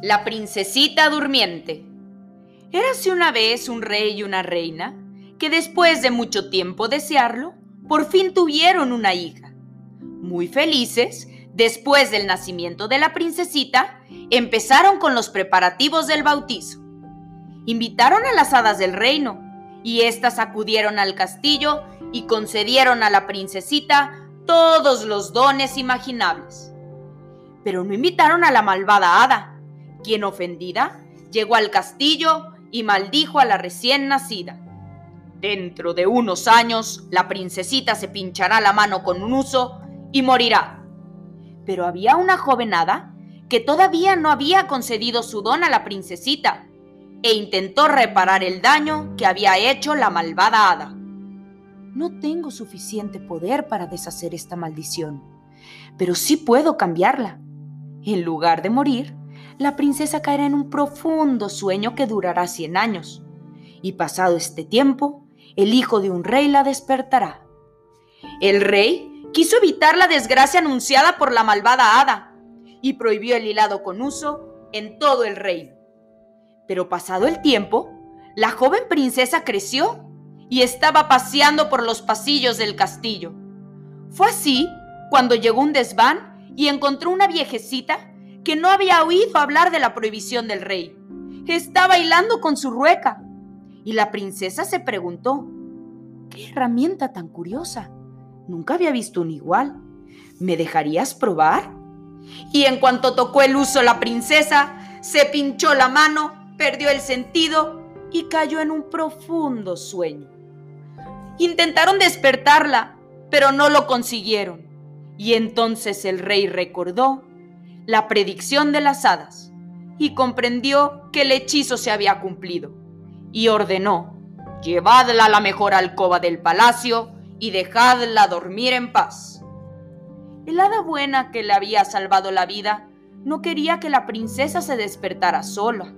La princesita durmiente. Érase una vez un rey y una reina que después de mucho tiempo desearlo, por fin tuvieron una hija. Muy felices, después del nacimiento de la princesita, empezaron con los preparativos del bautizo. Invitaron a las hadas del reino y éstas acudieron al castillo y concedieron a la princesita todos los dones imaginables. Pero no invitaron a la malvada hada, quien ofendida llegó al castillo y maldijo a la recién nacida. Dentro de unos años, la princesita se pinchará la mano con un uso y morirá. Pero había una joven hada que todavía no había concedido su don a la princesita e intentó reparar el daño que había hecho la malvada hada. No tengo suficiente poder para deshacer esta maldición, pero sí puedo cambiarla. En lugar de morir, la princesa caerá en un profundo sueño que durará cien años. Y pasado este tiempo, el hijo de un rey la despertará. El rey quiso evitar la desgracia anunciada por la malvada hada y prohibió el hilado con uso en todo el reino. Pero pasado el tiempo, la joven princesa creció y estaba paseando por los pasillos del castillo. Fue así cuando llegó un desván y encontró una viejecita que no había oído hablar de la prohibición del rey. Estaba bailando con su rueca. Y la princesa se preguntó, ¿qué herramienta tan curiosa? Nunca había visto un igual. ¿Me dejarías probar? Y en cuanto tocó el uso la princesa, se pinchó la mano, perdió el sentido y cayó en un profundo sueño. Intentaron despertarla, pero no lo consiguieron. Y entonces el rey recordó la predicción de las hadas y comprendió que el hechizo se había cumplido y ordenó, llevadla a la mejor alcoba del palacio y dejadla dormir en paz. El hada buena que le había salvado la vida no quería que la princesa se despertara sola.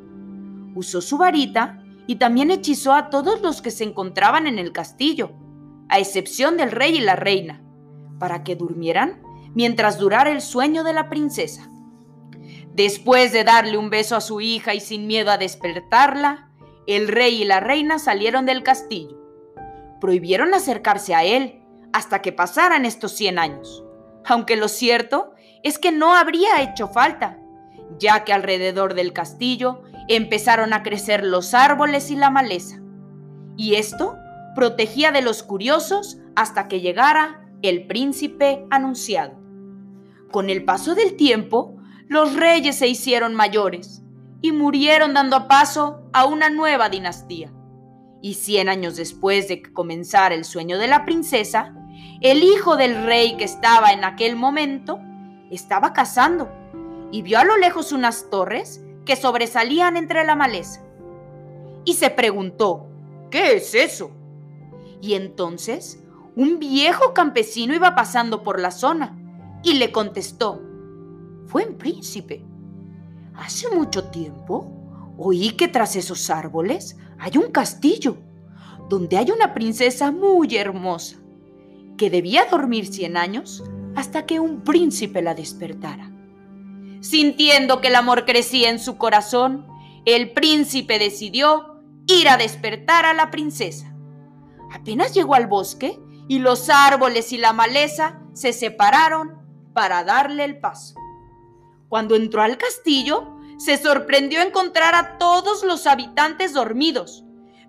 Usó su varita y también hechizó a todos los que se encontraban en el castillo, a excepción del rey y la reina, para que durmieran mientras durara el sueño de la princesa. Después de darle un beso a su hija y sin miedo a despertarla, el rey y la reina salieron del castillo. Prohibieron acercarse a él hasta que pasaran estos 100 años, aunque lo cierto es que no habría hecho falta, ya que alrededor del castillo empezaron a crecer los árboles y la maleza. Y esto protegía de los curiosos hasta que llegara el príncipe anunciado. Con el paso del tiempo, los reyes se hicieron mayores y murieron dando paso a una nueva dinastía. Y cien años después de que comenzara el sueño de la princesa, el hijo del rey que estaba en aquel momento estaba cazando y vio a lo lejos unas torres que sobresalían entre la maleza. Y se preguntó, ¿qué es eso? Y entonces un viejo campesino iba pasando por la zona y le contestó, buen príncipe. Hace mucho tiempo oí que tras esos árboles hay un castillo, donde hay una princesa muy hermosa, que debía dormir cien años hasta que un príncipe la despertara. Sintiendo que el amor crecía en su corazón, el príncipe decidió ir a despertar a la princesa. Apenas llegó al bosque y los árboles y la maleza se separaron para darle el paso. Cuando entró al castillo, se sorprendió encontrar a todos los habitantes dormidos,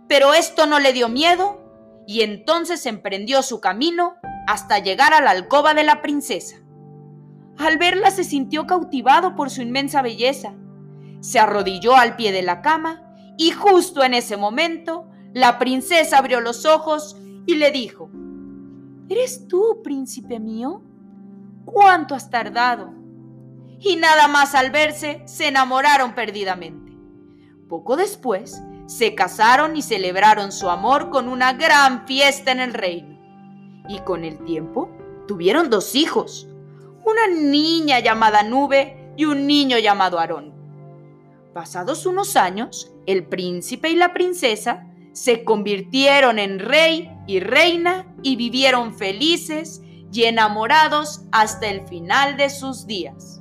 pero esto no le dio miedo y entonces emprendió su camino hasta llegar a la alcoba de la princesa. Al verla se sintió cautivado por su inmensa belleza. Se arrodilló al pie de la cama y justo en ese momento la princesa abrió los ojos y le dijo, ¿Eres tú, príncipe mío? ¿Cuánto has tardado? Y nada más al verse se enamoraron perdidamente. Poco después se casaron y celebraron su amor con una gran fiesta en el reino. Y con el tiempo tuvieron dos hijos, una niña llamada Nube y un niño llamado Aarón. Pasados unos años, el príncipe y la princesa se convirtieron en rey y reina y vivieron felices y enamorados hasta el final de sus días.